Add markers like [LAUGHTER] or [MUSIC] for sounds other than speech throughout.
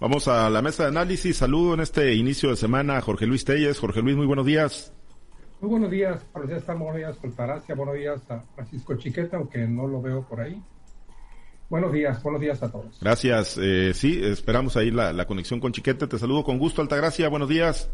Vamos a la mesa de análisis. Saludo en este inicio de semana a Jorge Luis Telles. Jorge Luis, muy buenos días. Muy buenos días, Pablo César, buenos días, Coltaracia, buenos días a Francisco Chiqueta, aunque no lo veo por ahí. Buenos días, buenos días a todos. Gracias. Eh, sí, esperamos ahí la, la conexión con Chiqueta. Te saludo con gusto, Altagracia. Buenos días.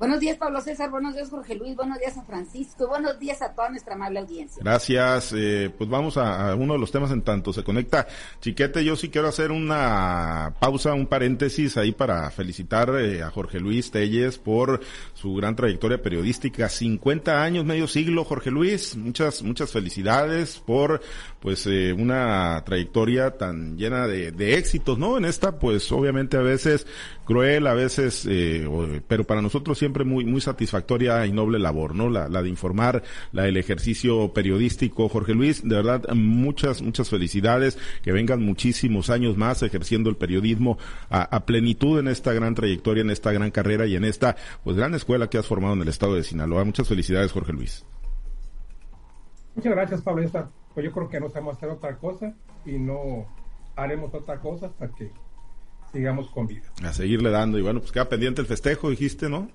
Buenos días, Pablo César. Buenos días, Jorge Luis. Buenos días a Francisco. Buenos días a toda nuestra amable audiencia. Gracias. Eh, pues vamos a, uno de los temas en tanto se conecta. Chiquete, yo sí quiero hacer una pausa, un paréntesis ahí para felicitar eh, a Jorge Luis Telles por su gran trayectoria periodística. 50 años, medio siglo, Jorge Luis. Muchas, muchas felicidades por pues eh, una trayectoria tan llena de, de éxitos, ¿no? En esta, pues obviamente a veces cruel, a veces, pero para nosotros siempre siempre muy, muy satisfactoria y noble labor, ¿no? La, la de informar, la del ejercicio periodístico. Jorge Luis, de verdad, muchas, muchas felicidades, que vengan muchísimos años más ejerciendo el periodismo a, a, plenitud en esta gran trayectoria, en esta gran carrera y en esta, pues, gran escuela que has formado en el estado de Sinaloa. Muchas felicidades, Jorge Luis. Muchas gracias, Pablo. Pues yo creo que nos hemos hacer otra cosa y no haremos otra cosa hasta que sigamos con vida. A seguirle dando. Y bueno, pues queda pendiente el festejo, dijiste, ¿no?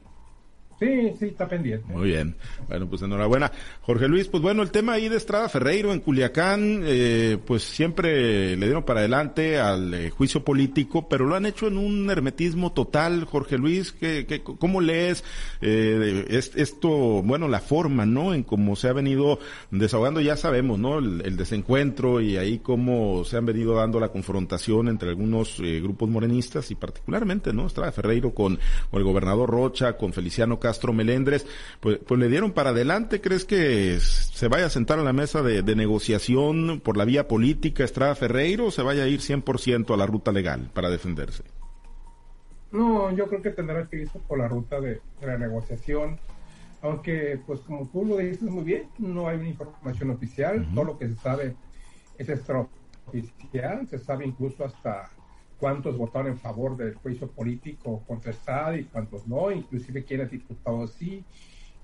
Sí, sí, está pendiente. Muy bien. Bueno, pues enhorabuena. Jorge Luis, pues bueno, el tema ahí de Estrada Ferreiro en Culiacán, eh, pues siempre le dieron para adelante al eh, juicio político, pero lo han hecho en un hermetismo total, Jorge Luis. ¿qué, qué, cómo lees eh, esto, bueno, la forma, ¿no? En cómo se ha venido desahogando, ya sabemos, ¿no? El, desencuentro y ahí cómo se han venido dando la confrontación entre algunos eh, grupos morenistas y particularmente, ¿no? Estrada Ferreiro con, con el gobernador Rocha, con Feliciano Castro Melendres, pues, pues le dieron para adelante. ¿Crees que se vaya a sentar a la mesa de, de negociación por la vía política Estrada Ferreiro o se vaya a ir 100% a la ruta legal para defenderse? No, yo creo que tendrá que irse por la ruta de, de la negociación aunque pues como tú lo dices muy bien, no hay una información oficial, uh -huh. todo lo que se sabe es extraoficial, se sabe incluso hasta cuántos votaron en favor del juicio político contestado y cuántos no, inclusive quiénes diputados sí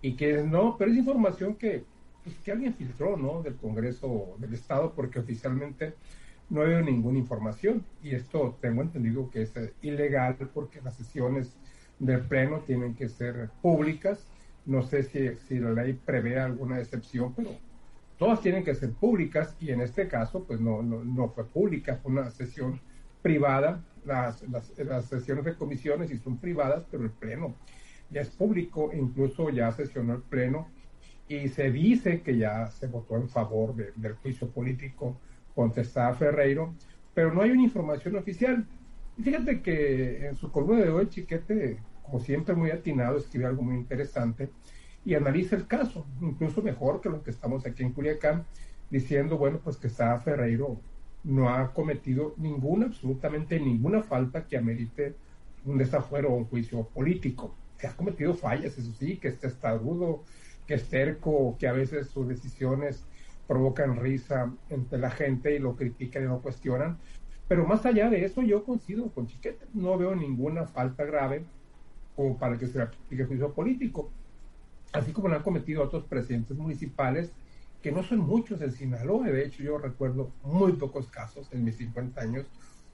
y quiénes no, pero es información que, pues, que alguien filtró, ¿no? Del Congreso del Estado porque oficialmente no hay ninguna información y esto tengo entendido que es ilegal porque las sesiones del Pleno tienen que ser públicas, no sé si, si la ley prevé alguna excepción, pero todas tienen que ser públicas y en este caso pues no, no, no fue pública, fue una sesión privada, las, las, sesiones de comisiones sí son privadas, pero el pleno ya es público, incluso ya sesionó el pleno y se dice que ya se votó en favor de, del juicio político contra Ferreiro, pero no hay una información oficial. Fíjate que en su columna de hoy, Chiquete, como siempre muy atinado, escribe algo muy interesante y analiza el caso, incluso mejor que lo que estamos aquí en Culiacán, diciendo, bueno, pues que está Ferreiro no ha cometido ninguna, absolutamente ninguna falta que amerite un desafuero o un juicio político. Que ha cometido fallas, eso sí, que esté estarudo, que es terco, que a veces sus decisiones provocan risa entre la gente y lo critican y lo cuestionan. Pero más allá de eso, yo coincido con Chiquete, no veo ninguna falta grave como para que se aplique juicio político. Así como lo han cometido otros presidentes municipales que no son muchos en Sinaloa, de hecho yo recuerdo muy pocos casos en mis 50 años,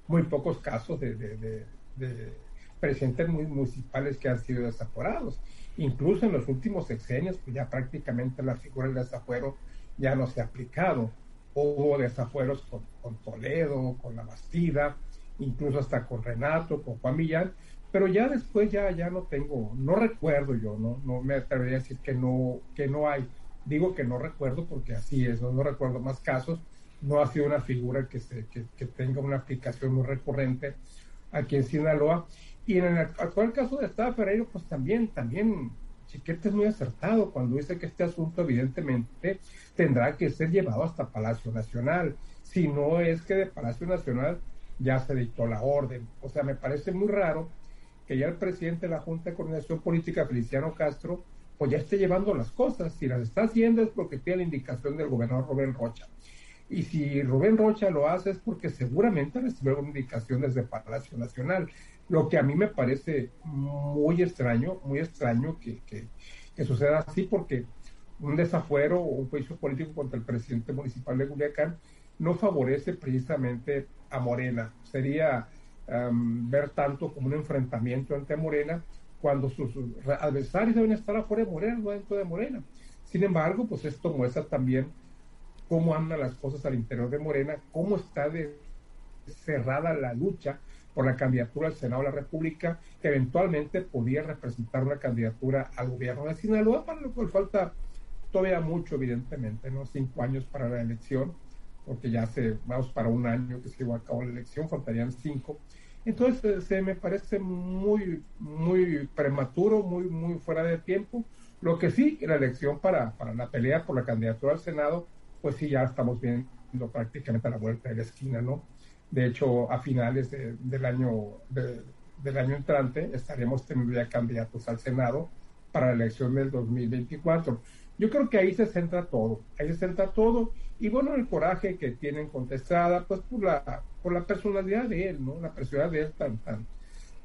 muy pocos casos de, de, de, de presidentes municipales que han sido desaforados. Incluso en los últimos sexenios, pues ya prácticamente la figura del desafuero ya no se ha aplicado. Hubo desafueros con, con Toledo, con La Bastida, incluso hasta con Renato, con Juan Millán, pero ya después ya, ya no tengo, no recuerdo yo, no, no me atrevería a decir que no, que no hay digo que no recuerdo porque así es, no, no recuerdo más casos, no ha sido una figura que, se, que, que, tenga una aplicación muy recurrente aquí en Sinaloa. Y en el actual caso de Estado Ferreiro, pues también, también Chiquete es muy acertado cuando dice que este asunto evidentemente tendrá que ser llevado hasta Palacio Nacional. Si no es que de Palacio Nacional ya se dictó la orden. O sea, me parece muy raro que ya el presidente de la Junta de Coordinación Política, Feliciano Castro, pues ya esté llevando las cosas. Si las está haciendo es porque tiene la indicación del gobernador Rubén Rocha. Y si Rubén Rocha lo hace es porque seguramente recibió una indicación desde Palacio Nacional. Lo que a mí me parece muy extraño, muy extraño que, que suceda así, porque un desafuero o un juicio político contra el presidente municipal de Culiacán no favorece precisamente a Morena. Sería ver tanto como un enfrentamiento ante Morena, cuando sus adversarios deben estar afuera de Morena, no dentro de Morena. Sin embargo, pues esto muestra también cómo andan las cosas al interior de Morena, cómo está cerrada la lucha por la candidatura al Senado de la República, que eventualmente podía representar una candidatura al gobierno de Sinaloa, para lo cual falta todavía mucho, evidentemente, ¿no? Cinco años para la elección, porque ya se, vamos para un año que se llevó a cabo la elección, faltarían cinco. Entonces, se me parece muy, muy prematuro, muy, muy fuera de tiempo. Lo que sí, la elección para, para la pelea por la candidatura al Senado, pues sí, ya estamos viendo prácticamente a la vuelta de la esquina, ¿no? De hecho, a finales del año del año entrante estaremos teniendo ya candidatos al Senado para la elección del 2024. Yo creo que ahí se centra todo, ahí se centra todo y bueno, el coraje que tienen contestada, pues por la por la personalidad de él, ¿no? La personalidad de él tan tan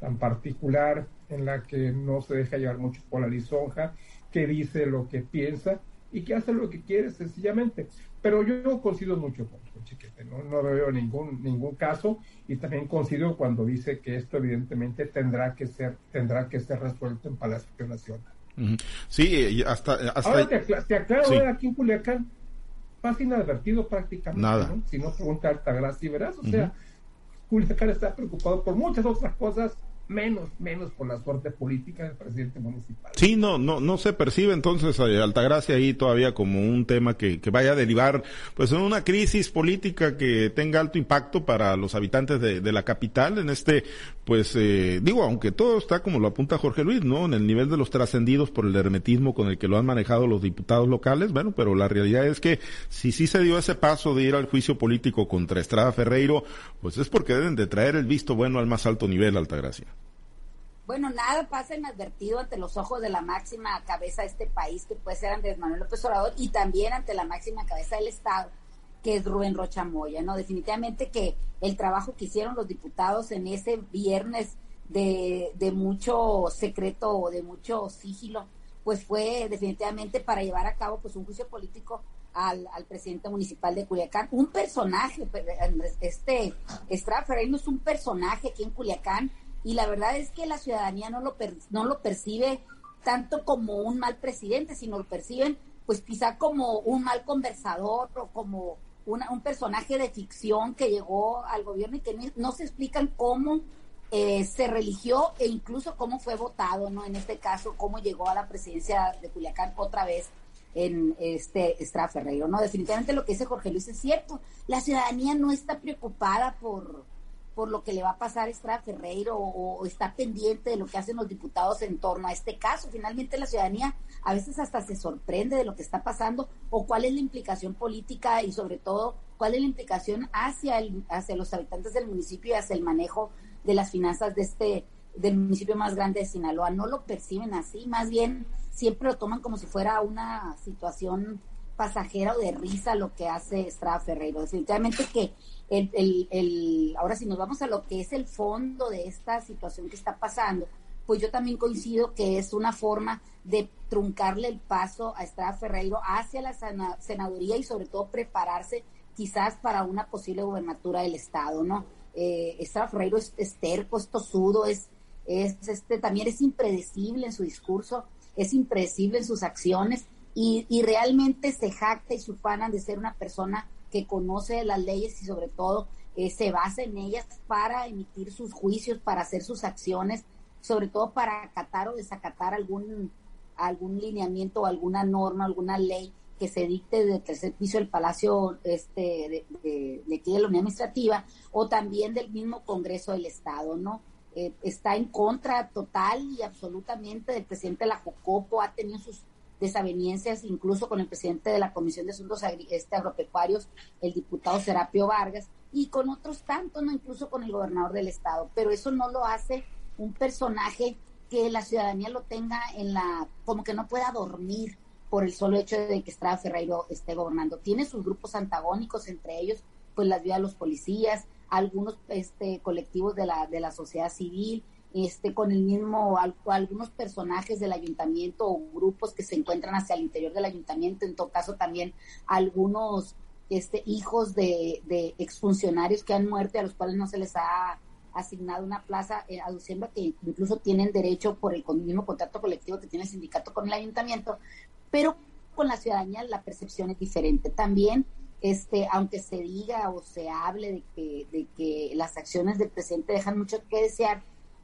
tan particular en la que no se deja llevar mucho por la lisonja, que dice lo que piensa y que hace lo que quiere sencillamente. Pero yo coincido mucho con, Chiquete, ¿no? no veo ningún, ningún caso y también coincido cuando dice que esto evidentemente tendrá que ser, tendrá que ser resuelto en Palacio Nacional. Sí, hasta, hasta... Ahora te, aclaro, aquí en Culiacán pasa inadvertido prácticamente. Nada. Si no pregunta Altagracia y verás, o sea, Culiacán está preocupado por muchas otras cosas menos, menos por la suerte política del presidente municipal. Sí, no, no, no se percibe entonces eh, Altagracia ahí todavía como un tema que, que vaya a derivar pues en una crisis política que tenga alto impacto para los habitantes de, de la capital en este, pues eh, digo, aunque todo está como lo apunta Jorge Luis, ¿no? En el nivel de los trascendidos por el hermetismo con el que lo han manejado los diputados locales, bueno, pero la realidad es que si sí se dio ese paso de ir al juicio político contra Estrada Ferreiro, pues es porque deben de traer el visto bueno al más alto nivel, Altagracia. Bueno, nada pasa inadvertido ante los ojos de la máxima cabeza de este país, que puede ser Andrés Manuel López Obrador, y también ante la máxima cabeza del Estado, que es Rubén Rocha Moya, ¿no? Definitivamente que el trabajo que hicieron los diputados en ese viernes de, de mucho secreto o de mucho sigilo, pues fue definitivamente para llevar a cabo pues un juicio político al, al presidente municipal de Culiacán, un personaje, este Estrada Ferreira es un personaje aquí en Culiacán, y la verdad es que la ciudadanía no lo, no lo percibe tanto como un mal presidente, sino lo perciben pues quizá como un mal conversador o como un personaje de ficción que llegó al gobierno y que no, se explican cómo eh, se religió e incluso cómo fue votado, ¿no? En este caso, cómo llegó a la presidencia de Culiacán otra vez en este Estrada Ferreiro, ¿no? Definitivamente lo que dice Jorge Luis es cierto. La ciudadanía no está preocupada por, por lo que le va a pasar a Estrada Ferreiro o, está pendiente de lo que hacen los diputados en torno a este caso. Finalmente la ciudadanía a veces hasta se sorprende de lo que está pasando o cuál es la implicación política y sobre todo cuál es la implicación hacia, el, hacia los habitantes del municipio y hacia el manejo de las finanzas de este del municipio más grande de Sinaloa. No lo perciben así, más bien siempre lo toman como si fuera una situación pasajera o de risa lo que hace Estrada Ferreiro. Definitivamente que el, el, ahora si nos vamos a lo que es el fondo de esta situación que está pasando, pues yo también coincido que es una forma de truncarle el paso a Estrada Ferreiro hacia la senaduría y sobre todo prepararse quizás para una posible gobernatura del Estado, ¿no? Eh, Estrada Ferreiro es, terco, es tosudo, es, es, este, también es impredecible en su discurso, es impredecible en sus acciones y, y realmente se jacta y se de ser una persona que conoce las leyes y sobre todo eh, se basa en ellas para emitir sus juicios, para hacer sus acciones, sobre todo para acatar o desacatar algún, algún lineamiento alguna norma, alguna ley que se dicte desde tercer piso del Palacio este, de, de, aquí de la Unión Administrativa o también del mismo Congreso del Estado, ¿no? Eh, está en contra total y absolutamente del presidente de la Jocopo, ha tenido sus desavenencias incluso con el presidente de la Comisión de Asuntos este, Agropecuarios, el diputado Serapio Vargas, y con otros tantos, no incluso con el gobernador del estado. Pero eso no lo hace un personaje que la ciudadanía lo tenga en la, como que no pueda dormir por el solo hecho de que Estrada Ferreiro esté gobernando. Tiene sus grupos antagónicos, entre ellos, pues las vidas de los policías, algunos este, colectivos de la, de la sociedad civil, este, con el mismo, algunos personajes del ayuntamiento o grupos que se encuentran hacia el interior del ayuntamiento, en todo caso también algunos este, hijos de, de exfuncionarios que han muerto y a los cuales no se les ha asignado una plaza, eh, aduciendo que incluso tienen derecho por el mismo contrato colectivo que tiene el sindicato con el ayuntamiento, pero con la ciudadanía la percepción es diferente. También, este, aunque se diga o se hable de que, de que las acciones del presidente dejan mucho que desear,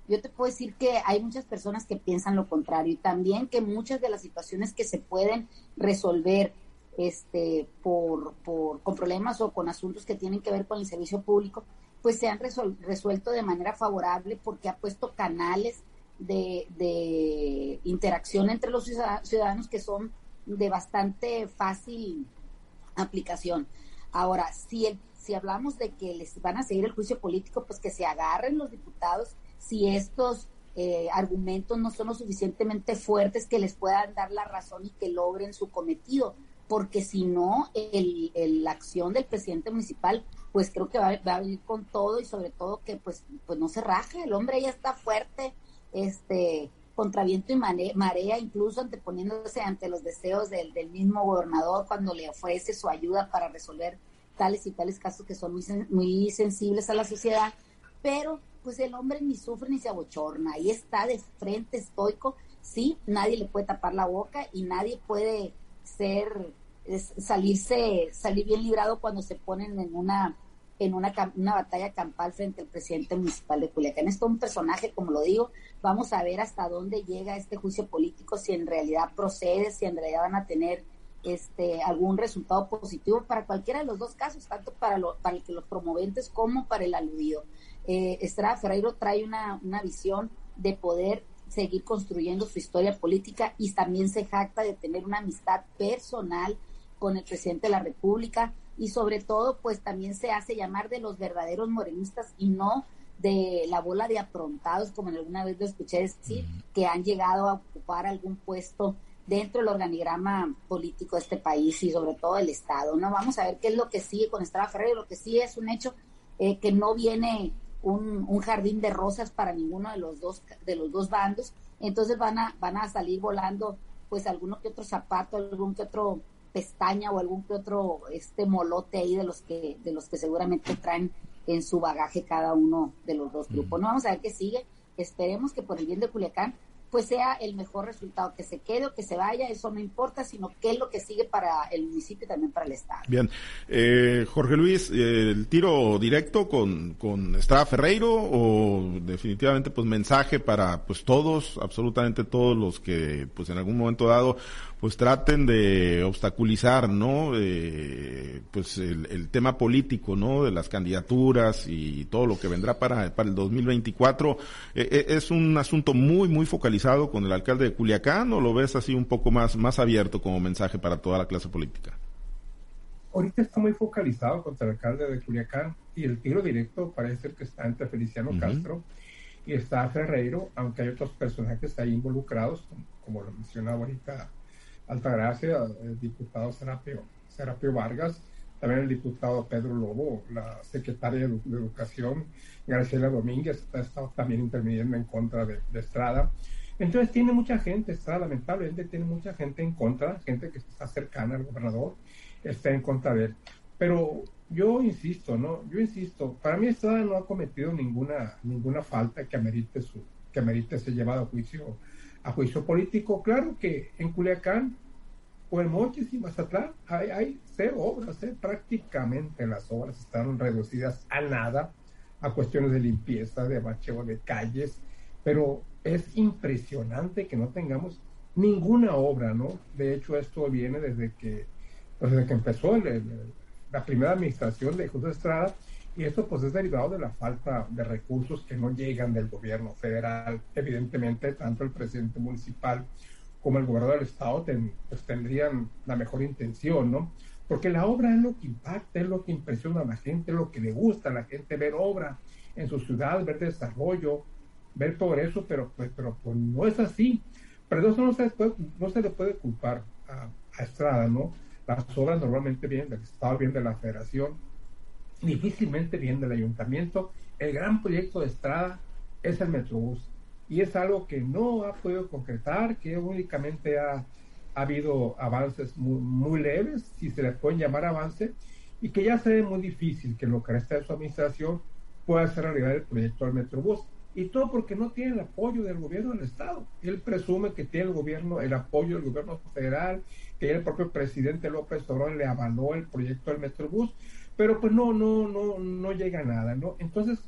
yo te puedo decir que hay muchas personas que piensan lo contrario y también que muchas de las situaciones que se pueden resolver este, por, por, con problemas o con asuntos que tienen que ver con el servicio público, pues se han resuelto de manera favorable porque ha puesto canales de, de interacción entre los ciudadanos que son de bastante fácil aplicación. Ahora, si, el, si hablamos de que les van a seguir el juicio político, pues que se agarren los diputados si estos eh, argumentos no son lo suficientemente fuertes que les puedan dar la razón y que logren su cometido, porque si no, el, la acción del presidente municipal, pues creo que va, va, a venir con todo y sobre todo que pues, pues no se raje, el hombre ya está fuerte, este contra viento y marea, incluso anteponiéndose ante los deseos del, del mismo gobernador cuando le ofrece su ayuda para resolver tales y tales casos que son muy, muy sensibles a la sociedad, pero pues el hombre ni sufre ni se abochorna, ahí está de frente estoico, sí, nadie le puede tapar la boca y nadie puede ser, salirse, salir bien librado cuando se ponen en una en una, una batalla campal frente al presidente municipal de Culiacán. Es todo un personaje, como lo digo, vamos a ver hasta dónde llega este juicio político, si en realidad procede, si en realidad van a tener este algún resultado positivo para cualquiera de los dos casos, tanto para, lo, para el que los promoventes como para el aludido. Eh, Estrada Ferreiro trae una, una visión de poder seguir construyendo su historia política y también se jacta de tener una amistad personal con el presidente de la República, y sobre todo pues también se hace llamar de los verdaderos morenistas y no de la bola de aprontados, como en alguna vez lo escuché decir, que han llegado a ocupar algún puesto dentro del organigrama político de este país y sobre todo del Estado. No vamos a ver qué es lo que sigue con Estrada Ferrer, lo que sí es un hecho eh, que no viene un, un, jardín de rosas para ninguno de los dos de los dos bandos, entonces van a van a salir volando pues alguno que otro zapato, algún que otro pestaña o algún que otro este molote ahí de los que de los que seguramente traen en su bagaje cada uno de los dos grupos. No vamos a ver qué sigue. Esperemos que por el bien de Culiacán pues sea el mejor resultado, que se quede o que se vaya, eso no importa, sino qué es lo que sigue para el municipio y también para el Estado. Bien, eh, Jorge Luis, eh, ¿el tiro directo con, con Estrada Ferreiro o definitivamente pues mensaje para pues todos, absolutamente todos los que pues en algún momento dado pues traten de obstaculizar, ¿no? Eh, pues el, el, tema político, ¿no? De las candidaturas y todo lo que vendrá para, para el 2024. Eh, eh, ¿Es un asunto muy, muy focalizado con el alcalde de Culiacán o lo ves así un poco más, más abierto como mensaje para toda la clase política? Ahorita está muy focalizado contra el alcalde de Culiacán y el tiro directo parece ser que está entre Feliciano Castro y está Ferreiro, aunque hay otros personajes ahí involucrados, como, como lo mencionaba ahorita Altagracia, el diputado Serapio, Serapio Vargas, también el diputado Pedro Lobo, la secretaria de, Educación, Graciela Domínguez, ha estado también interviniendo en contra de, Estrada. Entonces tiene mucha gente, Estrada lamentablemente tiene mucha gente en contra, gente que está cercana al gobernador, está en contra de él. Pero yo insisto, ¿no? Yo insisto, para mí Estrada no ha cometido ninguna, ninguna falta que amerite su, que amerite ser llevado a juicio a juicio político. Claro que en Culiacán Mochis y Mazatlán hay, hay obras, ¿eh? prácticamente las obras están reducidas a nada, a cuestiones de limpieza, de bacheo de calles, pero es impresionante que no tengamos ninguna obra, ¿no? De hecho, esto viene desde que, pues, desde que empezó la primera administración de José Estrada, y esto pues es derivado de la falta de recursos que no llegan del gobierno federal. Evidentemente, tanto el presidente municipal como el gobernador del estado pues tendrían la mejor intención, ¿no? Porque la obra es lo que impacta, es lo que impresiona a la gente, es lo que le gusta a la gente ver obra en su ciudad, ver desarrollo, ver progreso, pero pues, pero pues no es así. Pero eso no se, puede, no se le puede culpar a, a Estrada, ¿no? Las obras normalmente vienen del Estado, vienen de la Federación, difícilmente viene del ayuntamiento. El gran proyecto de Estrada es el Metrobús y es algo que no ha podido concretar, que únicamente ha, ha habido avances muy, leves, si se le pueden llamar avance, y que ya se ve muy difícil que lo que resta de su administración pueda hacer realidad el proyecto del Metrobús. Y todo porque no tiene el apoyo del gobierno del Estado. Él presume que tiene el gobierno, el apoyo del gobierno federal, que el propio presidente López Obrador le avaló el proyecto del Metrobús, pero pues no, no, no, no llega a nada, ¿no? Entonces,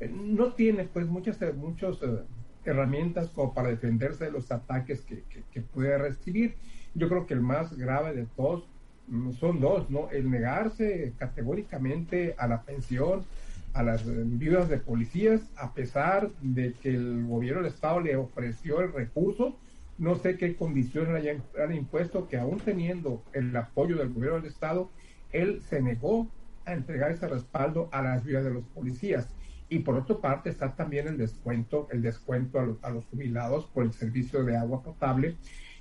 eh, no tiene pues muchas, muchas eh, herramientas como para defenderse de los ataques que, que, puede recibir. Yo creo que el más grave de todos mm, son dos, ¿no? El negarse categóricamente a la pensión, a las viudas de policías, a pesar de que el gobierno del Estado le ofreció el recurso, no sé qué condiciones hayan, han impuesto, que aún teniendo el apoyo del gobierno del Estado, él se negó a entregar ese respaldo a las viudas de los policías. Y por otra parte está también el descuento, el descuento a los, jubilados por el servicio de agua potable,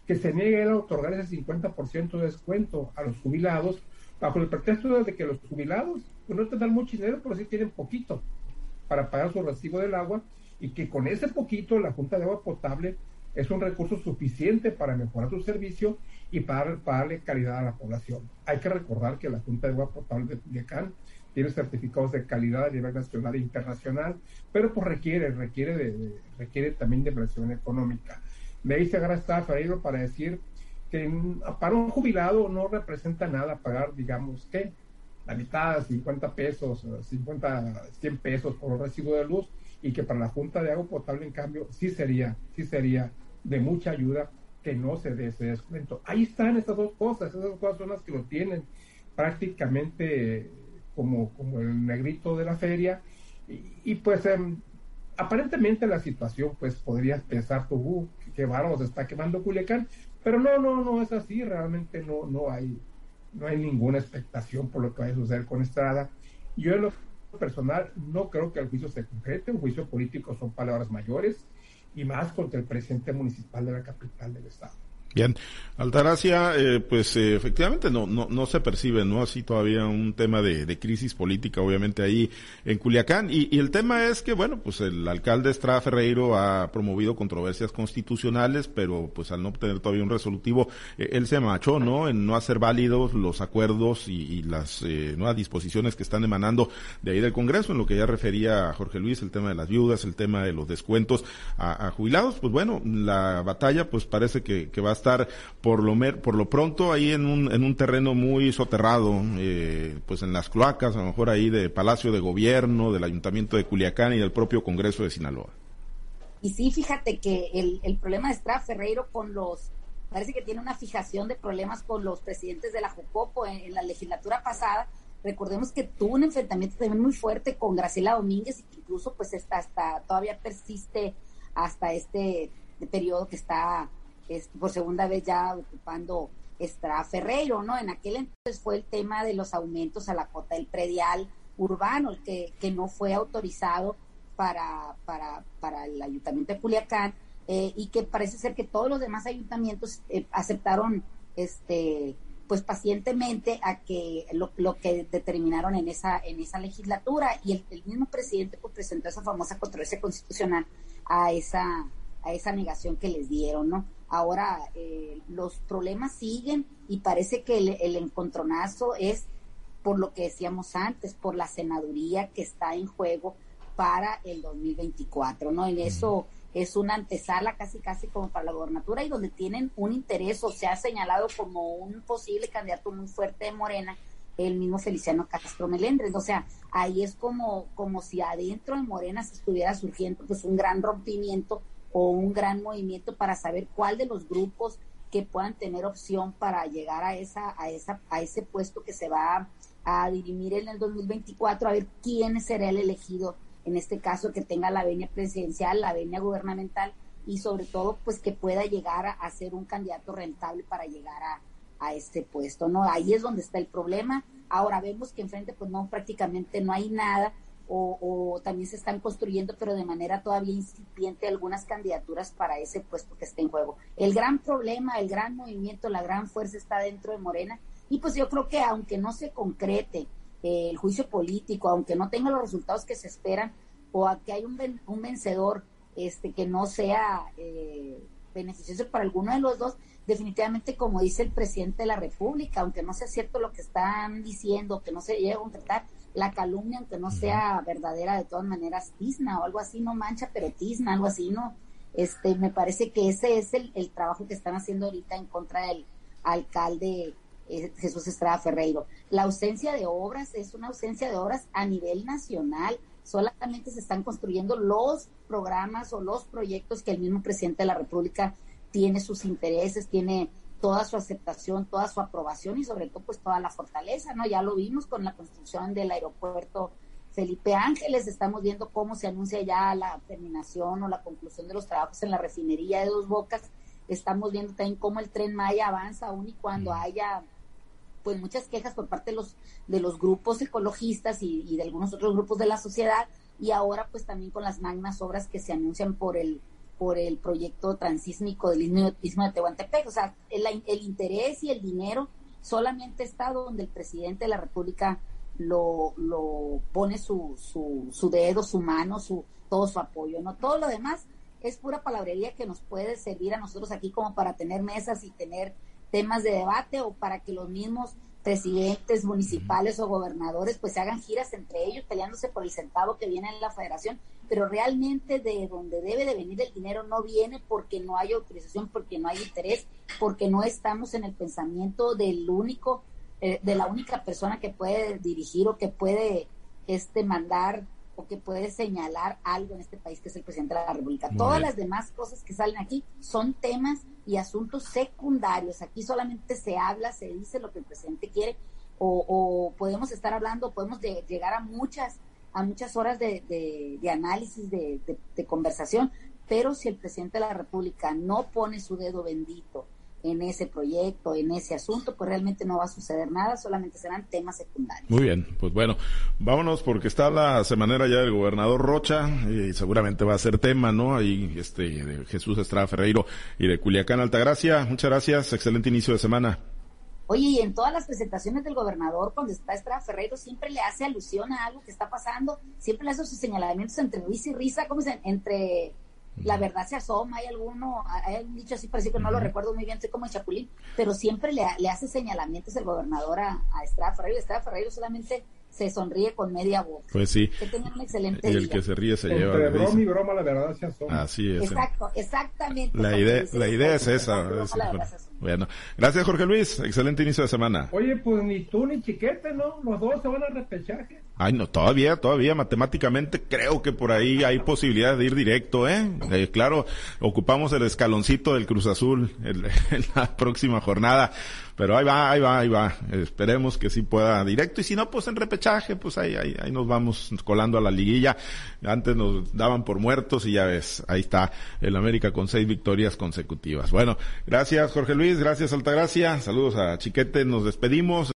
que se niega a otorgar ese 50% de descuento a los jubilados bajo el pretexto de que los jubilados pues no te dan mucho dinero, pero sí tienen poquito para pagar su recibo del agua y que con ese poquito la Junta de Agua Potable es un recurso suficiente para mejorar su servicio y para, darle calidad a la población. Hay que recordar que la Junta de Agua Potable de Culiacán tiene certificados de calidad a nivel nacional e internacional, pero pues requiere, requiere, de, requiere también de inversión económica. Me dice ahora está Ferreiro para decir que para un jubilado no representa nada pagar, digamos, que la mitad, 50 pesos, 50, 100 pesos por un recibo de luz, y que para la Junta de Agua Potable, en cambio, sí sería, sí sería de mucha ayuda que no se dé ese descuento. Ahí están estas dos cosas, esas dos cosas son las que lo tienen prácticamente como, como el negrito de la feria. Y, pues em, aparentemente la situación, pues podrías pensar tú, uh, que vamos, está quemando Culiacán, pero no, no, no es así, realmente no, no hay, no hay ninguna expectación por lo que vaya a suceder con Estrada. Yo en lo personal no creo que el juicio se concrete, un juicio político son palabras mayores y más contra el presidente municipal de la capital del estado. Bien, Altagracia, eh, pues eh, efectivamente no, no, no se percibe, ¿no? Así todavía un tema de, de crisis política, obviamente, ahí en Culiacán. Y, y, el tema es que, bueno, pues el alcalde Estrada Ferreiro ha promovido controversias constitucionales, pero pues al no obtener todavía un resolutivo, eh, él se machó, ¿no? En no hacer válidos los acuerdos y, las nuevas disposiciones que están emanando de ahí del Congreso, en lo que ya refería a Jorge Luis, el tema de las viudas, el tema de los descuentos a, a jubilados. Pues bueno, la batalla pues parece que, que va a estar por lo, por lo pronto ahí en un, en un terreno muy soterrado, eh, pues en las cloacas, a lo mejor ahí de Palacio de Gobierno, del Ayuntamiento de Culiacán y del propio Congreso de Sinaloa. Y sí, fíjate que el, el problema de Estrada Ferreiro con los, parece que tiene una fijación de problemas con los presidentes de la Jucopo en, la legislatura pasada. Recordemos que tuvo un enfrentamiento también muy fuerte con Graciela Domínguez y que incluso pues está hasta todavía persiste hasta este periodo que está por segunda vez ya ocupando Estrada Ferreiro, ¿no? En aquel entonces fue el tema de los aumentos a la cuota del predial urbano, el que, que no fue autorizado para, para, para el ayuntamiento de Culiacán eh, y que parece ser que todos los demás ayuntamientos eh, aceptaron este pues pacientemente a que lo, lo, que determinaron en esa en esa legislatura y el, el mismo presidente pues presentó esa famosa controversia constitucional a esa a esa negación que les dieron, ¿no? Ahora eh, los problemas siguen y parece que el, encontronazo es por lo que decíamos antes, por la senaduría que está en juego para el 2024, ¿no? En eso es una antesala casi casi como para la gobernatura y donde tienen un interés o se ha señalado como un posible candidato muy fuerte de Morena, el mismo Feliciano Castro Melendres. O sea, ahí es como, como si adentro de Morena se estuviera surgiendo pues un gran rompimiento o un gran movimiento para saber cuál de los grupos que puedan tener opción para llegar a esa a esa a ese puesto que se va a dirimir en el 2024 a ver quién será el elegido en este caso que tenga la venia presidencial, la venia gubernamental y sobre todo pues que pueda llegar a, ser un candidato rentable para llegar a, a este puesto, ¿no? Ahí es donde está el problema. Ahora vemos que enfrente pues no prácticamente no hay nada o, también se están construyendo, pero de manera todavía incipiente, algunas candidaturas para ese puesto que está en juego. El gran problema, el gran movimiento, la gran fuerza está dentro de Morena y pues yo creo que aunque no se concrete eh, el juicio político, aunque no tenga los resultados que se esperan o a que hay un, un vencedor este que no sea eh, beneficioso para alguno de los dos, definitivamente como dice el presidente de la República, aunque no sea cierto lo que están diciendo, que no se llegue a concretar, la calumnia, aunque no sea verdadera, de todas maneras, tizna o algo así, no mancha, pero tizna, algo así, ¿no? Este, me parece que ese es el, el trabajo que están haciendo ahorita en contra del alcalde eh, Jesús Estrada Ferreiro. La ausencia de obras es una ausencia de obras a nivel nacional. Solamente se están construyendo los programas o los proyectos que el mismo presidente de la República tiene sus intereses, tiene toda su aceptación, toda su aprobación y sobre todo pues toda la fortaleza, ¿no? Ya lo vimos con la construcción del aeropuerto Felipe Ángeles, estamos viendo cómo se anuncia ya la terminación o la conclusión de los trabajos en la refinería de Dos Bocas, estamos viendo también cómo el tren Maya avanza aún y cuando haya pues muchas quejas por parte de los de los grupos ecologistas y, y de algunos otros grupos de la sociedad. Y ahora pues también con las magnas obras que se anuncian por el por el proyecto transísmico del istmo de Tehuantepec. O sea, el, el, interés y el dinero solamente está donde el presidente de la República lo, lo pone su, su, su dedo, su mano, su, todo su apoyo. No todo lo demás es pura palabrería que nos puede servir a nosotros aquí como para tener mesas y tener temas de debate o para que los mismos presidentes municipales o gobernadores pues se hagan giras entre ellos peleándose por el centavo que viene en la federación, pero realmente de donde debe de venir el dinero no viene porque no hay autorización, porque no hay interés, porque no estamos en el pensamiento del único, eh, de la única persona que puede dirigir o que puede este mandar o que puede señalar algo en este país que es el presidente de la República. Todas las demás cosas que salen aquí son temas y asuntos secundarios. Aquí solamente se habla, se dice lo que el presidente quiere o, podemos estar hablando, podemos llegar a muchas a muchas horas de, de, análisis, de, de conversación, pero si el presidente de la República no pone su dedo bendito en ese proyecto, en ese asunto, pues realmente no va a suceder nada, solamente serán temas secundarios. Muy bien, pues bueno, vámonos porque está la semanera ya del gobernador Rocha y seguramente va a ser tema, ¿no? Ahí este de Jesús Estrada Ferreiro y de Culiacán Altagracia. Muchas gracias, excelente inicio de semana. Oye, y en todas las presentaciones del gobernador, cuando está Estrada Ferreiro, siempre le hace alusión a algo que está pasando, siempre le hace sus señalamientos entre Luis y risa, ¿cómo se entre la verdad se asoma, hay alguno, hay un dicho así, parece que no lo recuerdo muy bien, soy como el Chapulín, pero siempre le, le hace señalamientos el gobernador a, a Estrada Ferreiro, Estrada Ferreiro solamente se sonríe con media boca. Pues sí. Que tenga un excelente y el que se ríe se lleva. Entre broma y broma la verdad se asoma. Así es. Exacto, exactamente. La idea, la idea es esa. bueno, gracias Jorge Luis, excelente inicio de semana. Oye, pues ni tú ni Chiquete, ¿no? Los dos se van a repechaje. Ay, no, todavía, todavía matemáticamente creo que por ahí hay posibilidad de ir directo, ¿eh? eh claro, ocupamos el escaloncito del Cruz Azul [LAUGHS] en la próxima jornada. Pero ahí va, ahí va, ahí va. Esperemos que sí pueda directo. Y si no, pues en repechaje, pues ahí, ahí, ahí nos vamos colando a la liguilla. Antes nos daban por muertos y ya ves, ahí está el América con seis victorias consecutivas. Bueno, gracias Jorge Luis, gracias Altagracia. Saludos a Chiquete, nos despedimos.